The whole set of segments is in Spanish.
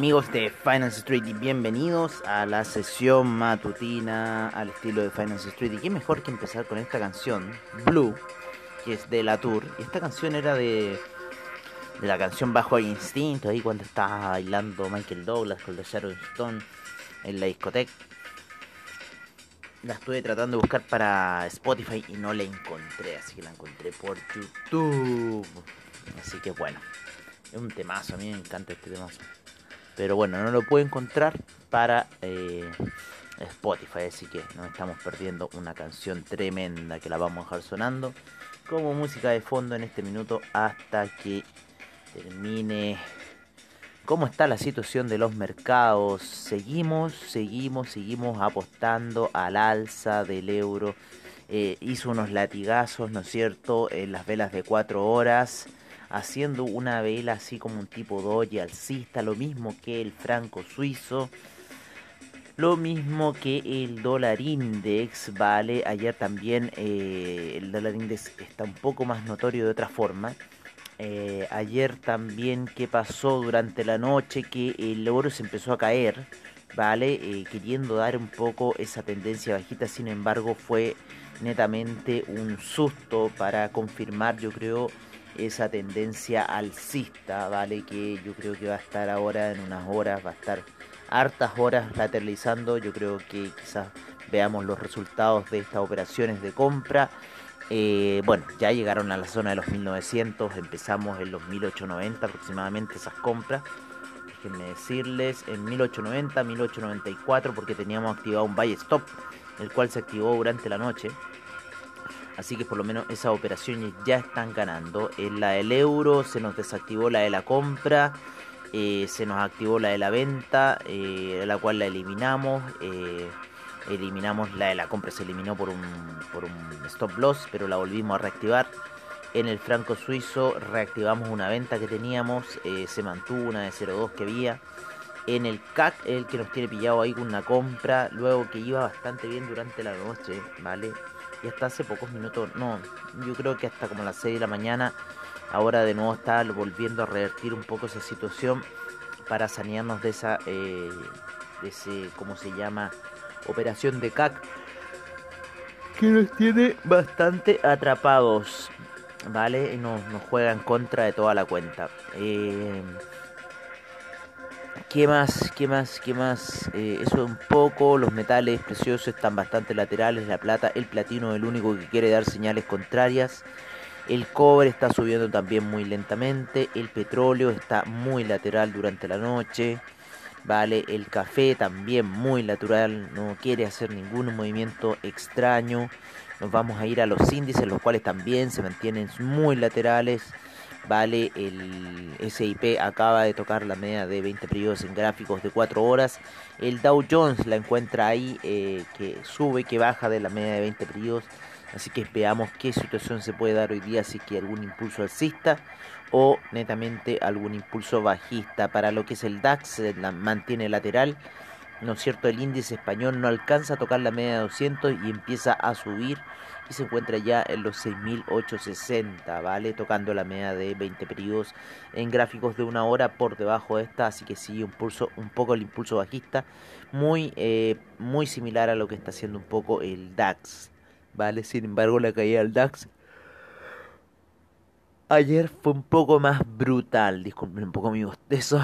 Amigos de Finance Street y bienvenidos a la sesión matutina al estilo de Finance Street. Y qué mejor que empezar con esta canción, Blue, que es de la Tour. Y esta canción era de, la canción Bajo el Instinto, ahí cuando estaba bailando Michael Douglas con The Sharon Stone en la discoteca. La estuve tratando de buscar para Spotify y no la encontré, así que la encontré por YouTube. Así que bueno, es un temazo, a mí me encanta este temazo. Pero bueno, no lo puedo encontrar para eh, Spotify, así que nos estamos perdiendo una canción tremenda que la vamos a dejar sonando como música de fondo en este minuto hasta que termine cómo está la situación de los mercados. Seguimos, seguimos, seguimos apostando al alza del euro. Eh, hizo unos latigazos, ¿no es cierto?, en las velas de 4 horas, haciendo una vela así como un tipo doji alcista, lo mismo que el franco suizo. Lo mismo que el dólar index, ¿vale? Ayer también eh, el dólar index está un poco más notorio de otra forma. Eh, ayer también qué pasó durante la noche que el oro se empezó a caer, ¿vale? Eh, queriendo dar un poco esa tendencia bajita, sin embargo fue netamente un susto para confirmar, yo creo, esa tendencia alcista, ¿vale? Que yo creo que va a estar ahora en unas horas, va a estar hartas horas lateralizando, yo creo que quizás veamos los resultados de estas operaciones de compra eh, bueno, ya llegaron a la zona de los 1900, empezamos en los 1890 aproximadamente esas compras. Déjenme decirles, en 1890, 1894, porque teníamos activado un buy stop, el cual se activó durante la noche. Así que por lo menos esas operaciones ya están ganando. En la del euro se nos desactivó la de la compra, eh, se nos activó la de la venta, eh, la cual la eliminamos. Eh, eliminamos la de la compra, se eliminó por un, por un stop loss, pero la volvimos a reactivar. En el franco suizo reactivamos una venta que teníamos, se mantuvo una de 0.2 que había. En el CAC, el que nos tiene pillado ahí con una compra, luego que iba bastante bien durante la noche, ¿vale? Y hasta hace pocos minutos, no, yo creo que hasta como las 6 de la mañana, ahora de nuevo está volviendo a revertir un poco esa situación para sanearnos de esa, eh, de ese, ¿cómo se llama? Operación de CAC que nos tiene bastante atrapados, ¿vale? Y nos, nos juega en contra de toda la cuenta. Eh, ¿Qué más? ¿Qué más? ¿Qué más? Eh, eso un poco. Los metales preciosos están bastante laterales. La plata, el platino, el único que quiere dar señales contrarias. El cobre está subiendo también muy lentamente. El petróleo está muy lateral durante la noche. Vale, el café también muy natural, no quiere hacer ningún movimiento extraño. Nos vamos a ir a los índices, los cuales también se mantienen muy laterales. Vale, el SIP acaba de tocar la media de 20 periodos en gráficos de 4 horas. El Dow Jones la encuentra ahí, eh, que sube, que baja de la media de 20 periodos. Así que veamos qué situación se puede dar hoy día, si que algún impulso alcista o netamente algún impulso bajista. Para lo que es el DAX, la mantiene lateral. ¿No es cierto? El índice español no alcanza a tocar la media de 200 y empieza a subir y se encuentra ya en los 6.860, ¿vale? Tocando la media de 20 periodos en gráficos de una hora por debajo de esta, así que sigue un, pulso, un poco el impulso bajista, muy, eh, muy similar a lo que está haciendo un poco el DAX, ¿vale? Sin embargo, la caída del DAX ayer fue un poco más brutal, disculpen un poco mi bostezo.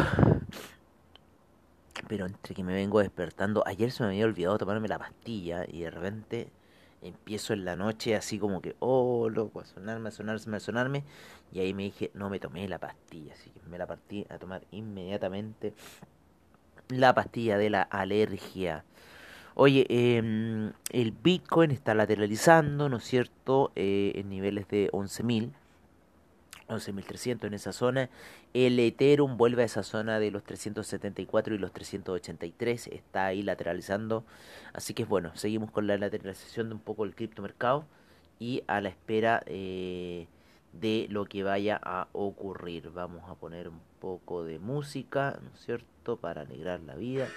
Pero entre que me vengo despertando, ayer se me había olvidado tomarme la pastilla y de repente empiezo en la noche así como que, oh, loco, a sonarme, a sonarme, a sonarme. Y ahí me dije, no me tomé la pastilla, así que me la partí a tomar inmediatamente la pastilla de la alergia. Oye, eh, el Bitcoin está lateralizando, ¿no es cierto?, eh, en niveles de 11.000. 11.300 en esa zona. El Ethereum vuelve a esa zona de los 374 y los 383. Está ahí lateralizando. Así que bueno, seguimos con la lateralización de un poco el criptomercado y a la espera eh, de lo que vaya a ocurrir. Vamos a poner un poco de música, ¿no es cierto?, para alegrar la vida.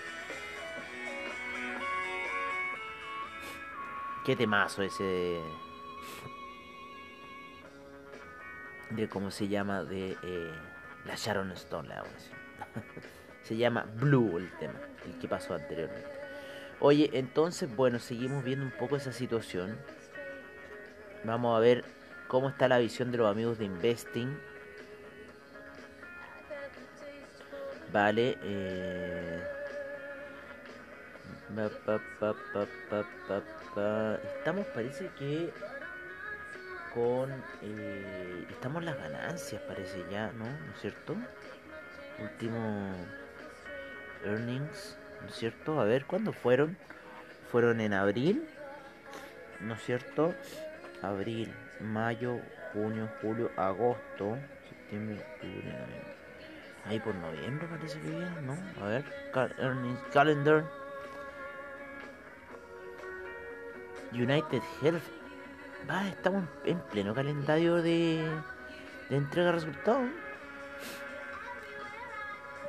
Qué temazo ese de cómo se llama de eh, la Sharon Stone, la se llama Blue el tema, el que pasó anteriormente. Oye, entonces, bueno, seguimos viendo un poco esa situación. Vamos a ver cómo está la visión de los amigos de Investing. Vale, eh... Estamos, parece que con... Eh, estamos las ganancias, parece ya, ¿no? ¿No es cierto? Último earnings, ¿no es cierto? A ver, ¿cuándo fueron? Fueron en abril, ¿no es cierto? Abril, mayo, junio, julio, agosto, septiembre, octubre, Ahí por noviembre parece que viene, ¿no? A ver, earnings calendar. United Health Va, estamos en pleno calendario de, entrega de resultados.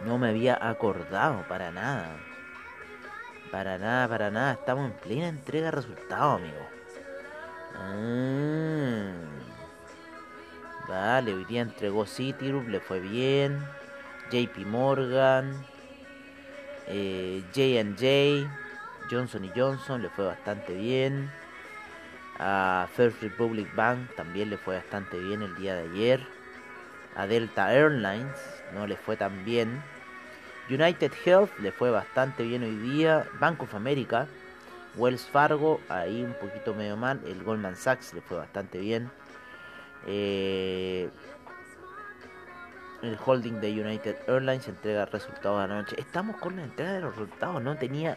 No me había acordado para nada. Para nada, para nada. Estamos en plena entrega de resultados, amigo. Ah. Vale, hoy día entregó Citigroup, le fue bien. JP Morgan, eh, JJ, Johnson Johnson, le fue bastante bien. A First Republic Bank también le fue bastante bien el día de ayer. A Delta Airlines no le fue tan bien. United Health le fue bastante bien hoy día. Bank of America, Wells Fargo, ahí un poquito medio mal. El Goldman Sachs le fue bastante bien. Eh, el holding de United Airlines entrega resultados anoche. Estamos con la entrega de los resultados. No tenía.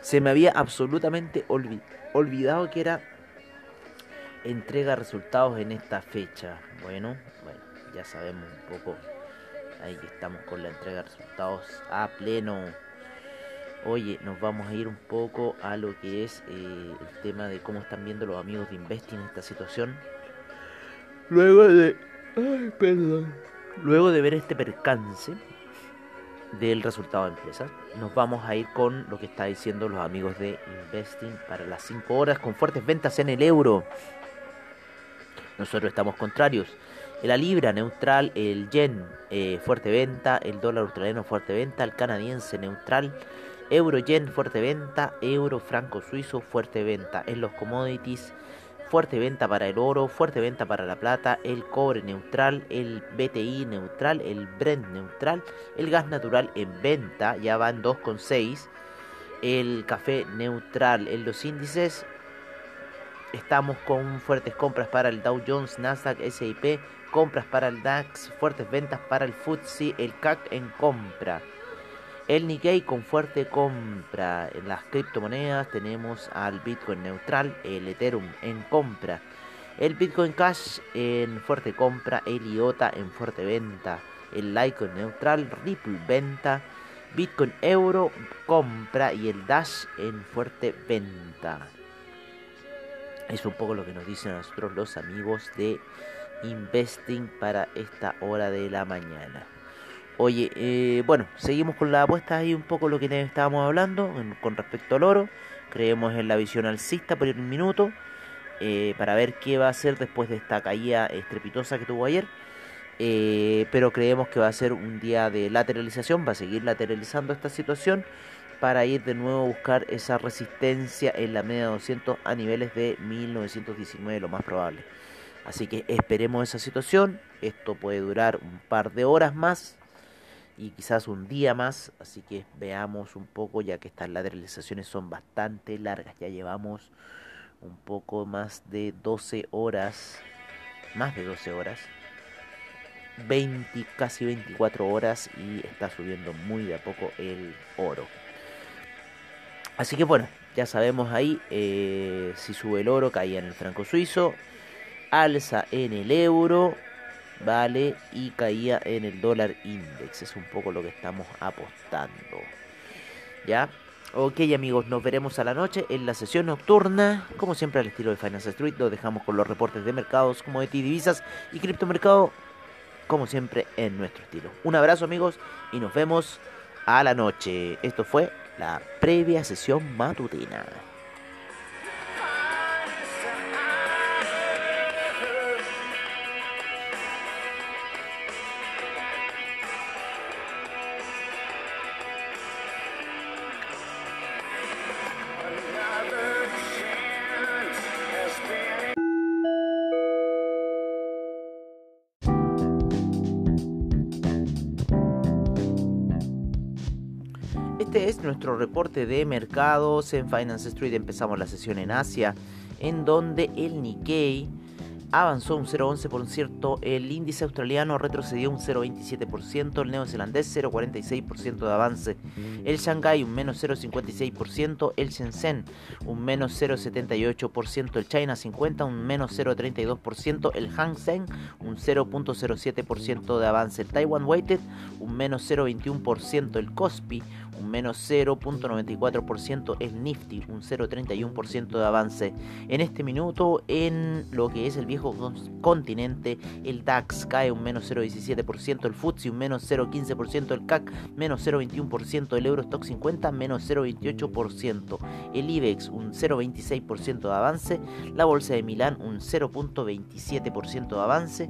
Se me había absolutamente olvidado que era entrega resultados en esta fecha. Bueno, bueno, ya sabemos un poco. Ahí estamos con la entrega de resultados a pleno. Oye, nos vamos a ir un poco a lo que es eh, el tema de cómo están viendo los amigos de Investing esta situación. Luego de. Ay, perdón. Luego de ver este percance del resultado de empresa, nos vamos a ir con lo que está diciendo los amigos de Investing para las 5 horas con fuertes ventas en el euro. Nosotros estamos contrarios. La libra neutral, el yen eh, fuerte venta, el dólar australiano fuerte venta, el canadiense neutral, euro yen fuerte venta, euro franco suizo fuerte venta. En los commodities fuerte venta para el oro, fuerte venta para la plata, el cobre neutral, el BTI neutral, el Brent neutral, el gas natural en venta, ya van 2,6, el café neutral en los índices, Estamos con fuertes compras para el Dow Jones, Nasdaq, SIP, compras para el DAX, fuertes ventas para el FTSE, el CAC en compra. El Nikkei con fuerte compra. En las criptomonedas tenemos al Bitcoin neutral, el Ethereum en compra. El Bitcoin Cash en fuerte compra, el IOTA en fuerte venta, el Litecoin neutral, Ripple venta, Bitcoin Euro compra y el Dash en fuerte venta. Es un poco lo que nos dicen a nosotros los amigos de Investing para esta hora de la mañana. Oye, eh, bueno, seguimos con la apuesta ahí un poco lo que estábamos hablando con respecto al oro. Creemos en la visión alcista por un minuto eh, para ver qué va a hacer después de esta caída estrepitosa que tuvo ayer. Eh, pero creemos que va a ser un día de lateralización, va a seguir lateralizando esta situación para ir de nuevo a buscar esa resistencia en la media de 200 a niveles de 1919 lo más probable. Así que esperemos esa situación, esto puede durar un par de horas más y quizás un día más, así que veamos un poco ya que estas lateralizaciones son bastante largas, ya llevamos un poco más de 12 horas, más de 12 horas, 20, casi 24 horas y está subiendo muy de a poco el oro. Así que bueno, ya sabemos ahí eh, si sube el oro, caía en el franco suizo, alza en el euro, vale, y caía en el dólar index. Es un poco lo que estamos apostando. ¿Ya? Ok amigos, nos veremos a la noche en la sesión nocturna. Como siempre al estilo de Finance Street, lo dejamos con los reportes de mercados, como de divisas y criptomercado, como siempre en nuestro estilo. Un abrazo amigos y nos vemos a la noche. Esto fue la previa sesión matutina. Este es nuestro reporte de mercados en Finance Street. Empezamos la sesión en Asia, en donde el Nikkei avanzó un 0,11%, el índice australiano retrocedió un 0,27%, el neozelandés 0,46% de avance, el Shanghai un menos 0,56%, el Shenzhen un menos 0,78%, el China 50 un menos 0,32%, el Hang Seng un 0,07% de avance, el Taiwan Weighted un menos 0,21%, el Kospi un menos 0.94%, el Nifty un 0.31% de avance. En este minuto, en lo que es el viejo continente, el DAX cae un menos 0.17%, el FTSE un menos 0.15%, el CAC menos 0.21%, el Eurostock 50 menos 0.28%, el IBEX un 0.26% de avance, la Bolsa de Milán un 0.27% de avance.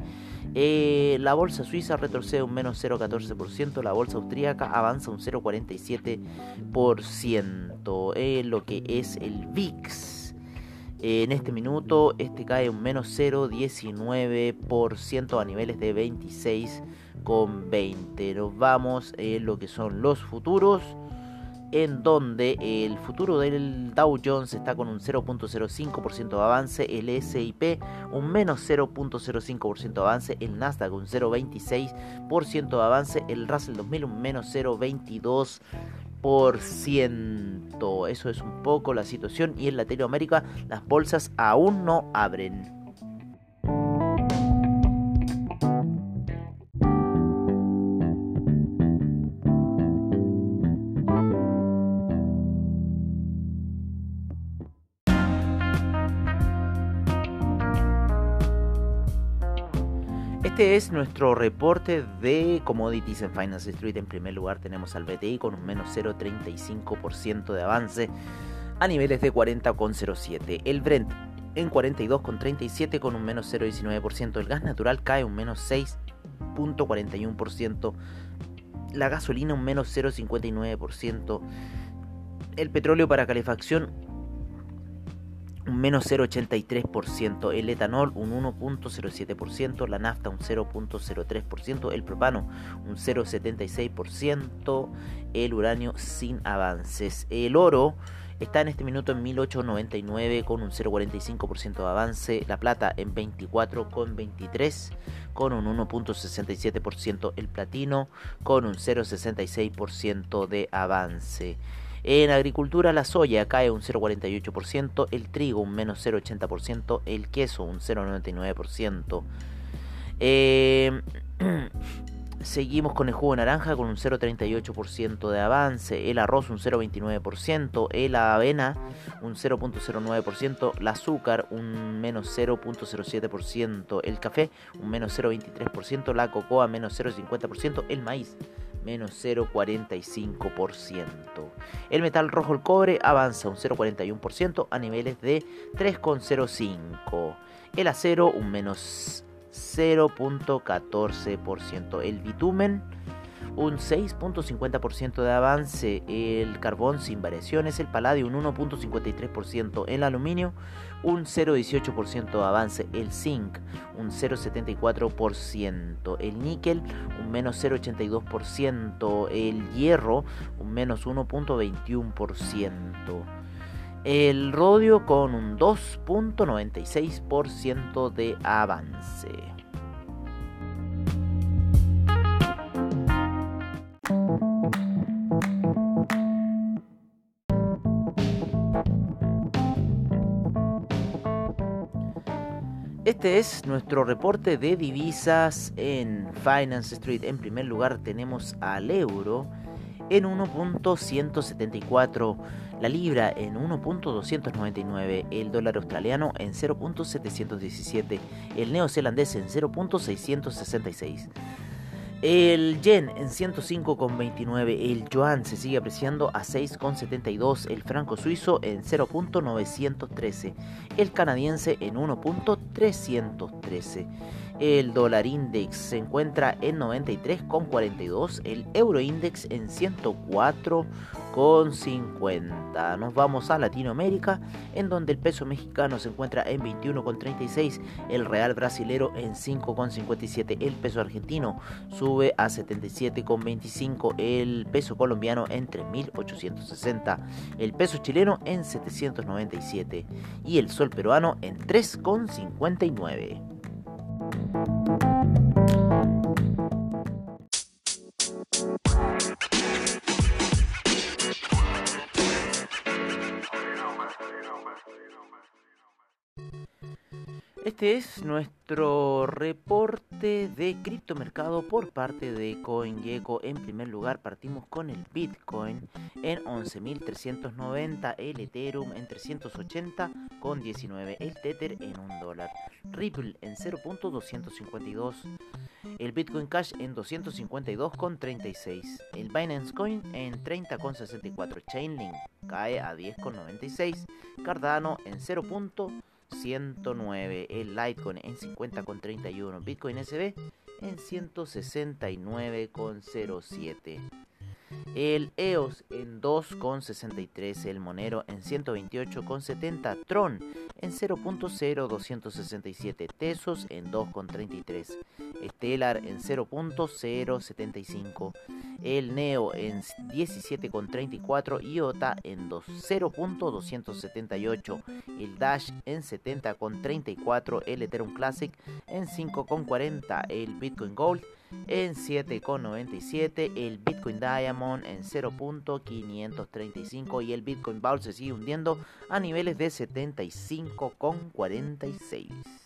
Eh, la bolsa suiza retrocede un menos 0,14%, la bolsa austríaca avanza un 0,47%. Eh, lo que es el VIX. en este minuto este cae un menos 0,19% a niveles de 26,20. Nos vamos en lo que son los futuros en donde el futuro del Dow Jones está con un 0.05% de avance, el SIP un menos 0.05% de avance, el Nasdaq un 0.26% de avance, el Russell 2000 un menos 0.22%. Eso es un poco la situación y en Latinoamérica las bolsas aún no abren. Este es nuestro reporte de commodities en Finance Street. En primer lugar tenemos al BTI con un menos 0,35% de avance a niveles de 40,07. El Brent en 42,37 con un menos 0,19%. El gas natural cae un menos 6,41%. La gasolina un menos 0,59%. El petróleo para calefacción un menos 0,83%, el etanol un 1.07%, la nafta un 0.03%, el propano un 0.76%, el uranio sin avances. El oro está en este minuto en 1899 con un 0.45% de avance, la plata en 24,23 con un 1.67%, el platino con un 0.66% de avance. En agricultura la soya cae un 0,48%, el trigo un menos 0,80%, el queso un 0,99%. Eh, seguimos con el jugo de naranja con un 0,38% de avance, el arroz un 0,29%, el avena un 0,09%, el azúcar un menos 0,07%, el café un menos 0,23%, la cocoa menos 0,50%, el maíz menos 0,45%. El metal rojo, el cobre, avanza un 0,41% a niveles de 3,05%. El acero, un menos 0,14%. El bitumen, un 6.50% de avance, el carbón sin variaciones, el paladio un 1.53%, el aluminio un 0.18% de avance, el zinc un 0.74%, el níquel un menos 0.82%, el hierro un menos 1.21%, el rodio con un 2.96% de avance. Este es nuestro reporte de divisas en Finance Street. En primer lugar tenemos al euro en 1.174, la libra en 1.299, el dólar australiano en 0.717, el neozelandés en 0.666. El yen en 105,29, el yuan se sigue apreciando a 6,72, el franco suizo en 0.913, el canadiense en 1.313. El dólar index se encuentra en 93,42, el euro index en 104,50. Nos vamos a Latinoamérica, en donde el peso mexicano se encuentra en 21,36, el real brasilero en 5,57, el peso argentino sube a 77,25, el peso colombiano en 3.860, el peso chileno en 797 y el sol peruano en 3,59. Este es nuestro reporte de criptomercado por parte de CoinGecko. En primer lugar partimos con el Bitcoin en 11.390, el Ethereum en 380 con 19, el Tether en 1 dólar, Ripple en 0.252, el Bitcoin Cash en 252 con 36, el Binance Coin en 30 con 64, Chainlink cae a 10 con 96, Cardano en 0. 109, el Litecoin en 50,31, Bitcoin SB en 169,07. El EOS en 2,63, el Monero en 128,70, Tron en 0.0267, Tesos en 2,33, Stellar en 0.075, el Neo en 17,34, IOTA en 0.278, el Dash en 70,34, el Ethereum Classic en 5,40, el Bitcoin Gold en 7,97, el Bitcoin Diamond en 0.535 y el Bitcoin Vault se sigue hundiendo a niveles de 75,46.